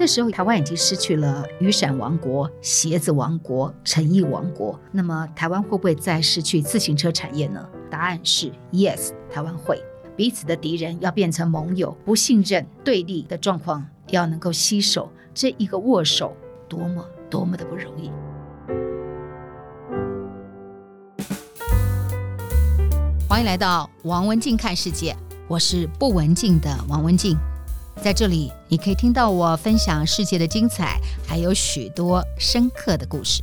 那时候台湾已经失去了雨伞王国、鞋子王国、成衣王国。那么台湾会不会再失去自行车产业呢？答案是 yes，台湾会。彼此的敌人要变成盟友，不信任、对立的状况要能够携手，这一个握手多么多么的不容易。欢迎来到王文静看世界，我是不文静的王文静，在这里你可以听到我分享世界的精彩，还有许多深刻的故事。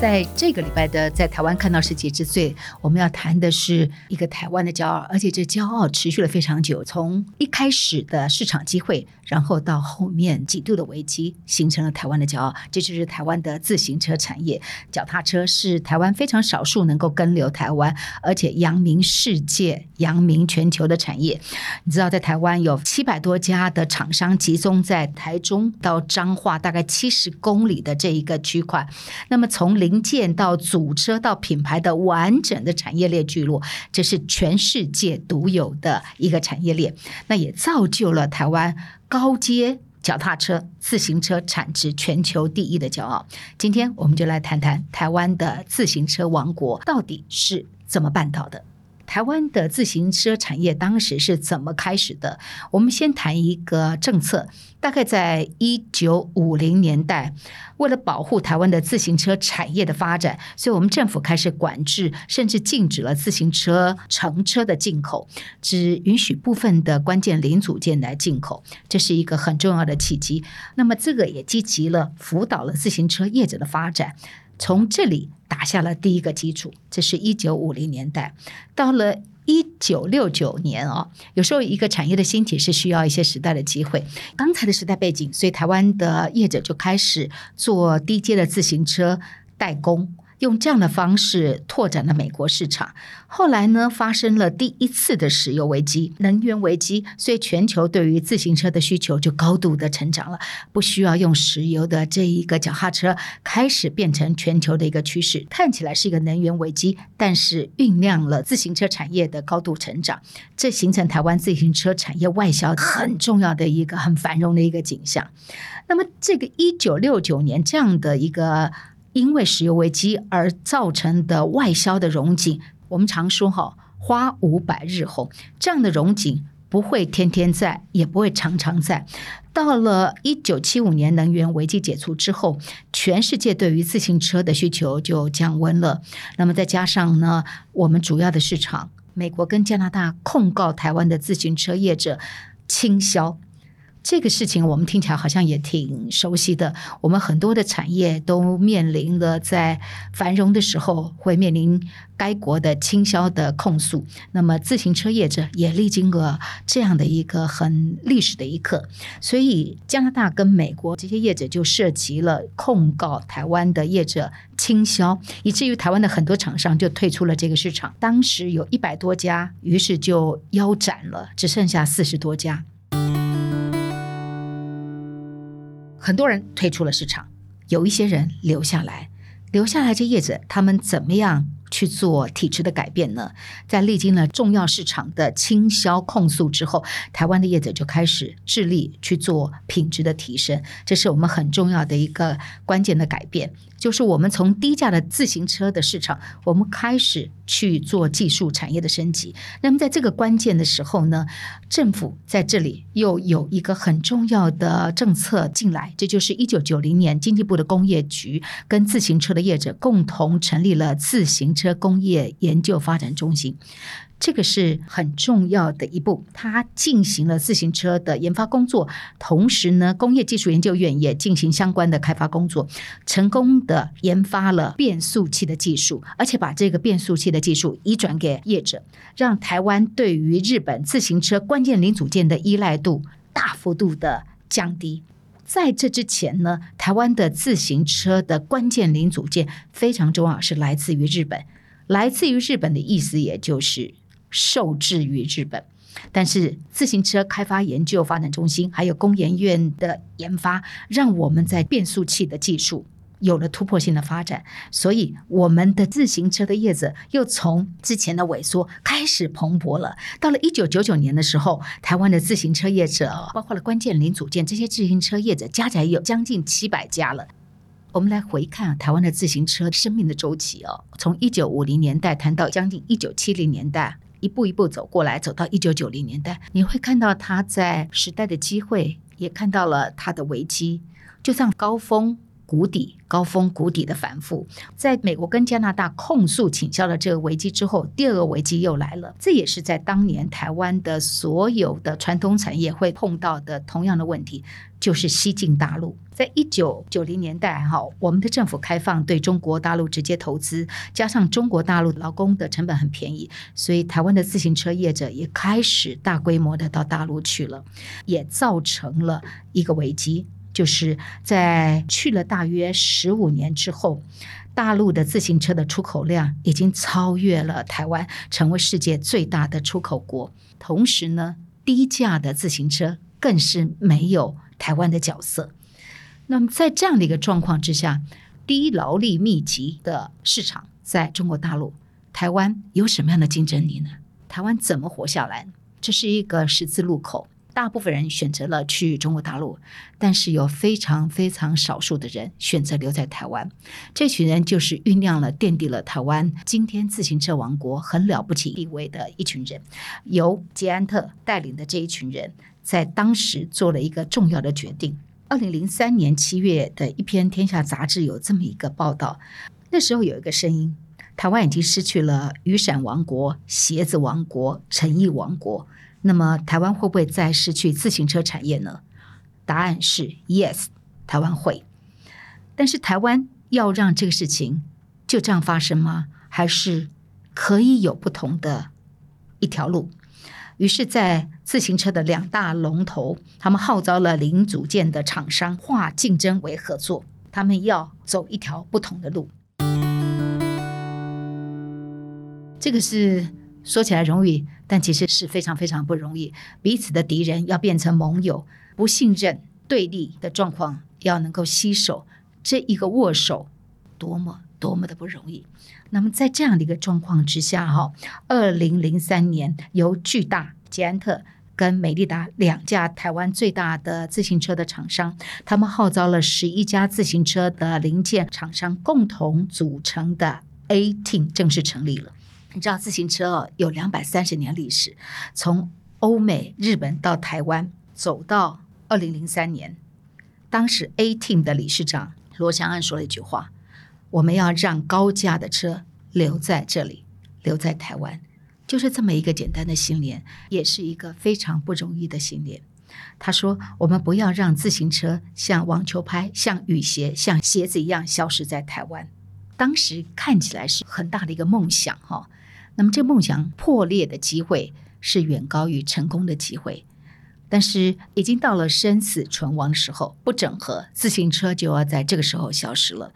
在这个礼拜的《在台湾看到世界之最》，我们要谈的是一个台湾的骄傲，而且这骄傲持续了非常久。从一开始的市场机会，然后到后面几度的危机，形成了台湾的骄傲。这就是台湾的自行车产业，脚踏车是台湾非常少数能够根留台湾，而且扬名世界、扬名全球的产业。你知道，在台湾有七百多家的厂商集中在台中到彰化大概七十公里的这一个区块。那么从零零件到组车到品牌的完整的产业链聚落，这是全世界独有的一个产业链。那也造就了台湾高阶脚踏车、自行车产值全球第一的骄傲。今天我们就来谈谈台湾的自行车王国到底是怎么办到的。台湾的自行车产业当时是怎么开始的？我们先谈一个政策，大概在一九五零年代，为了保护台湾的自行车产业的发展，所以我们政府开始管制，甚至禁止了自行车乘车的进口，只允许部分的关键零组件来进口，这是一个很重要的契机。那么这个也积极了辅导了自行车业者的发展。从这里打下了第一个基础，这是一九五零年代。到了一九六九年哦，有时候一个产业的兴起是需要一些时代的机会。刚才的时代背景，所以台湾的业者就开始做低阶的自行车代工。用这样的方式拓展了美国市场。后来呢，发生了第一次的石油危机、能源危机，所以全球对于自行车的需求就高度的成长了。不需要用石油的这一个脚踏车，开始变成全球的一个趋势。看起来是一个能源危机，但是酝酿了自行车产业的高度成长，这形成台湾自行车产业外销很重要的一个很繁荣的一个景象。那么，这个一九六九年这样的一个。因为石油危机而造成的外销的荣景，我们常说哈，花无百日红，这样的荣景不会天天在，也不会常常在。到了一九七五年能源危机解除之后，全世界对于自行车的需求就降温了。那么再加上呢，我们主要的市场美国跟加拿大控告台湾的自行车业者倾销。这个事情我们听起来好像也挺熟悉的。我们很多的产业都面临了在繁荣的时候会面临该国的倾销的控诉。那么自行车业者也历经了这样的一个很历史的一刻。所以加拿大跟美国这些业者就涉及了控告台湾的业者倾销，以至于台湾的很多厂商就退出了这个市场。当时有一百多家，于是就腰斩了，只剩下四十多家。很多人退出了市场，有一些人留下来。留下来这叶子，他们怎么样去做体制的改变呢？在历经了重要市场的倾销控诉之后，台湾的叶子就开始致力去做品质的提升。这是我们很重要的一个关键的改变。就是我们从低价的自行车的市场，我们开始去做技术产业的升级。那么在这个关键的时候呢，政府在这里又有一个很重要的政策进来，这就是一九九零年经济部的工业局跟自行车的业者共同成立了自行车工业研究发展中心。这个是很重要的一步，它进行了自行车的研发工作，同时呢，工业技术研究院也进行相关的开发工作，成功的研发了变速器的技术，而且把这个变速器的技术移转给业者，让台湾对于日本自行车关键零组件的依赖度大幅度的降低。在这之前呢，台湾的自行车的关键零组件非常重要，是来自于日本，来自于日本的意思也就是。受制于日本，但是自行车开发研究发展中心还有工研院的研发，让我们在变速器的技术有了突破性的发展，所以我们的自行车的业者又从之前的萎缩开始蓬勃了。到了一九九九年的时候，台湾的自行车业者，包括了关键零组件这些自行车业者，加起来有将近七百家了。我们来回看台湾的自行车生命的周期哦，从一九五零年代谈到将近一九七零年代，一步一步走过来，走到一九九零年代，你会看到他在时代的机会，也看到了他的危机，就像高峰。谷底、高峰、谷底的反复，在美国跟加拿大控诉倾销了这个危机之后，第二个危机又来了。这也是在当年台湾的所有的传统产业会碰到的同样的问题，就是西进大陆。在一九九零年代，哈，我们的政府开放对中国大陆直接投资，加上中国大陆劳工的成本很便宜，所以台湾的自行车业者也开始大规模的到大陆去了，也造成了一个危机。就是在去了大约十五年之后，大陆的自行车的出口量已经超越了台湾，成为世界最大的出口国。同时呢，低价的自行车更是没有台湾的角色。那么在这样的一个状况之下，低劳力密集的市场在中国大陆，台湾有什么样的竞争力呢？台湾怎么活下来？这是一个十字路口。大部分人选择了去中国大陆，但是有非常非常少数的人选择留在台湾。这群人就是酝酿了、奠定了台湾今天自行车王国很了不起地位的一群人。由捷安特带领的这一群人，在当时做了一个重要的决定。二零零三年七月的一篇《天下》杂志有这么一个报道，那时候有一个声音：台湾已经失去了雨伞王国、鞋子王国、成衣王国。那么台湾会不会再失去自行车产业呢？答案是 yes，台湾会。但是台湾要让这个事情就这样发生吗？还是可以有不同的一条路？于是，在自行车的两大龙头，他们号召了零组件的厂商化竞争为合作，他们要走一条不同的路。这个是。说起来容易，但其实是非常非常不容易。彼此的敌人要变成盟友，不信任、对立的状况要能够携手，这一个握手多么多么的不容易。那么在这样的一个状况之下，哈，二零零三年由巨大、捷安特跟美利达两家台湾最大的自行车的厂商，他们号召了十一家自行车的零件厂商共同组成的 A Team 正式成立了。你知道自行车，有两百三十年历史，从欧美、日本到台湾，走到二零零三年，当时 A Team 的理事长罗翔安说了一句话：“我们要让高价的车留在这里，留在台湾。”就是这么一个简单的信念，也是一个非常不容易的信念。他说：“我们不要让自行车像网球拍、像雨鞋、像鞋子一样消失在台湾。”当时看起来是很大的一个梦想，哈。那么，这梦想破裂的机会是远高于成功的机会，但是已经到了生死存亡的时候，不整合，自行车就要在这个时候消失了。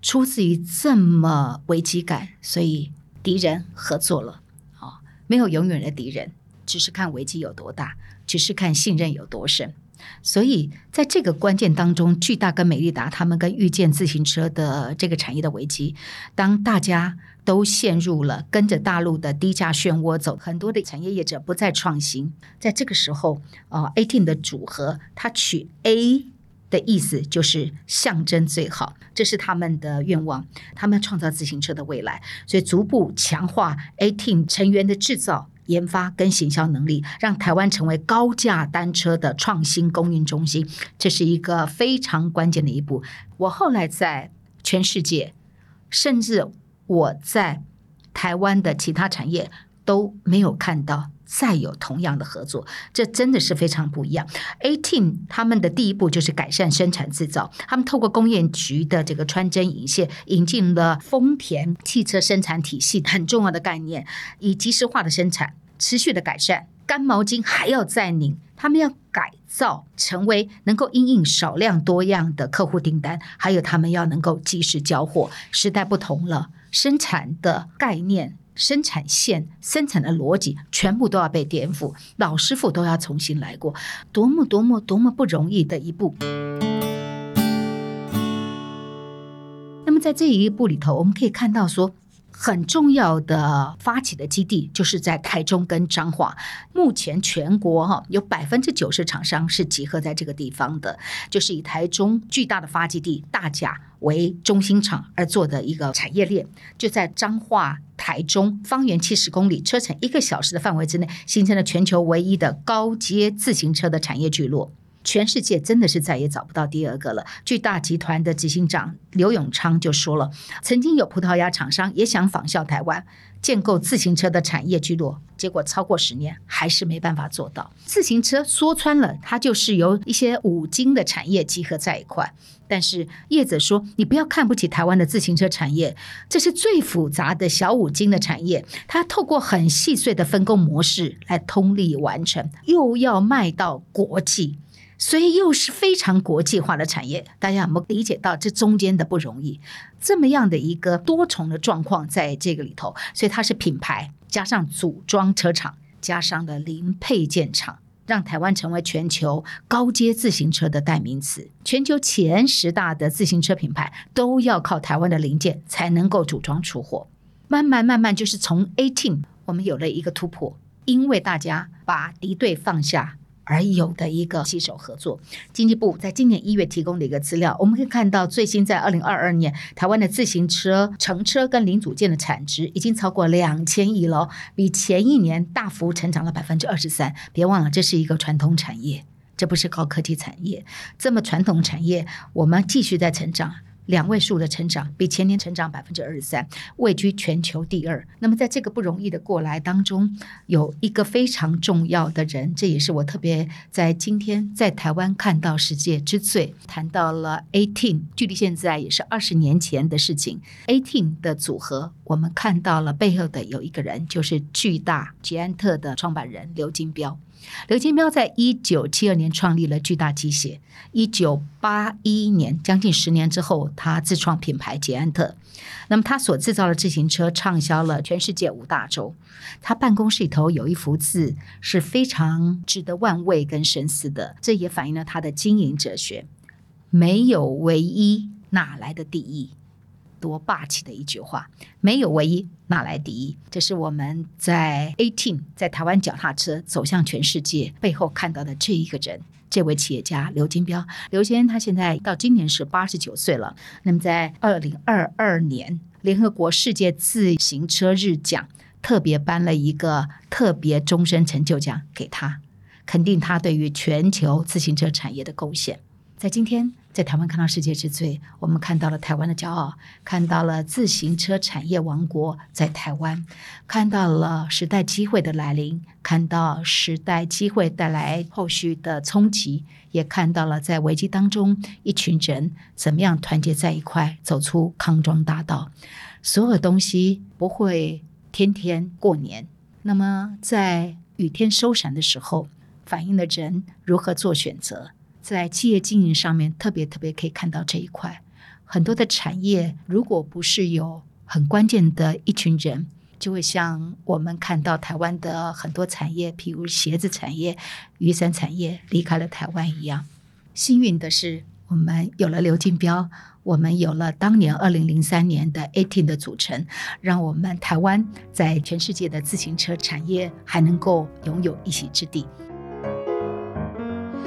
出自于这么危机感，所以敌人合作了。啊，没有永远的敌人，只是看危机有多大，只是看信任有多深。所以，在这个关键当中，巨大跟美利达他们跟遇见自行车的这个产业的危机，当大家都陷入了跟着大陆的低价漩涡走，很多的产业业者不再创新，在这个时候，啊，A Team 的组合，它取 A 的意思就是象征最好，这是他们的愿望，他们要创造自行车的未来，所以逐步强化 A Team 成员的制造。研发跟行销能力，让台湾成为高价单车的创新供应中心，这是一个非常关键的一步。我后来在全世界，甚至我在台湾的其他产业都没有看到再有同样的合作，这真的是非常不一样。A Team 他们的第一步就是改善生产制造，他们透过工业局的这个穿针引线，引进了丰田汽车生产体系很重要的概念，以即时化的生产。持续的改善，干毛巾还要再拧，他们要改造成为能够因应少量多样的客户订单，还有他们要能够及时交货。时代不同了，生产的概念、生产线、生产的逻辑全部都要被颠覆，老师傅都要重新来过，多么多么多么不容易的一步。那么在这一步里头，我们可以看到说。很重要的发起的基地就是在台中跟彰化。目前全国哈有百分之九十厂商是集合在这个地方的，就是以台中巨大的发基地大甲为中心厂而做的一个产业链，就在彰化台中方圆七十公里、车程一个小时的范围之内，形成了全球唯一的高阶自行车的产业聚落。全世界真的是再也找不到第二个了。巨大集团的执行长刘永昌就说了，曾经有葡萄牙厂商也想仿效台湾建构自行车的产业聚落，结果超过十年还是没办法做到。自行车说穿了，它就是由一些五金的产业集合在一块。但是业者说，你不要看不起台湾的自行车产业，这是最复杂的小五金的产业，它透过很细碎的分工模式来通力完成，又要卖到国际。所以又是非常国际化的产业，大家有没有理解到这中间的不容易？这么样的一个多重的状况在这个里头，所以它是品牌加上组装车厂加上了零配件厂，让台湾成为全球高阶自行车的代名词。全球前十大的自行车品牌都要靠台湾的零件才能够组装出货。慢慢慢慢，就是从 A Team 我们有了一个突破，因为大家把敌对放下。而有的一个携手合作，经济部在今年一月提供的一个资料，我们可以看到，最新在二零二二年，台湾的自行车乘车跟零组件的产值已经超过两千亿了，比前一年大幅成长了百分之二十三。别忘了，这是一个传统产业，这不是高科技产业。这么传统产业，我们继续在成长。两位数的成长，比前年成长百分之二十三，位居全球第二。那么在这个不容易的过来当中，有一个非常重要的人，这也是我特别在今天在台湾看到世界之最，谈到了 eighteen，距离现在也是二十年前的事情。，eighteen 的组合，我们看到了背后的有一个人，就是巨大捷安特的创办人刘金彪。刘金彪在一九七二年创立了巨大机械，一九八一年将近十年之后，他自创品牌捷安特。那么他所制造的自行车畅销了全世界五大洲。他办公室里头有一幅字是非常值得玩味跟深思的，这也反映了他的经营哲学：没有唯一，哪来的第一？多霸气的一句话！没有唯一，哪来第一？这是我们在 A Team 在台湾脚踏车走向全世界背后看到的这一个人，这位企业家刘金标。刘先生他现在到今年是八十九岁了。那么在二零二二年，联合国世界自行车日奖特别颁了一个特别终身成就奖给他，肯定他对于全球自行车产业的贡献。在今天。在台湾看到世界之最，我们看到了台湾的骄傲，看到了自行车产业王国在台湾，看到了时代机会的来临，看到时代机会带来后续的冲击，也看到了在危机当中一群人怎么样团结在一块，走出康庄大道。所有东西不会天天过年，那么在雨天收伞的时候，反映了人如何做选择。在企业经营上面，特别特别可以看到这一块，很多的产业，如果不是有很关键的一群人，就会像我们看到台湾的很多产业，譬如鞋子产业、雨伞产业离开了台湾一样。幸运的是，我们有了刘金彪，我们有了当年二零零三年的 A Team 的组成，让我们台湾在全世界的自行车产业还能够拥有一席之地。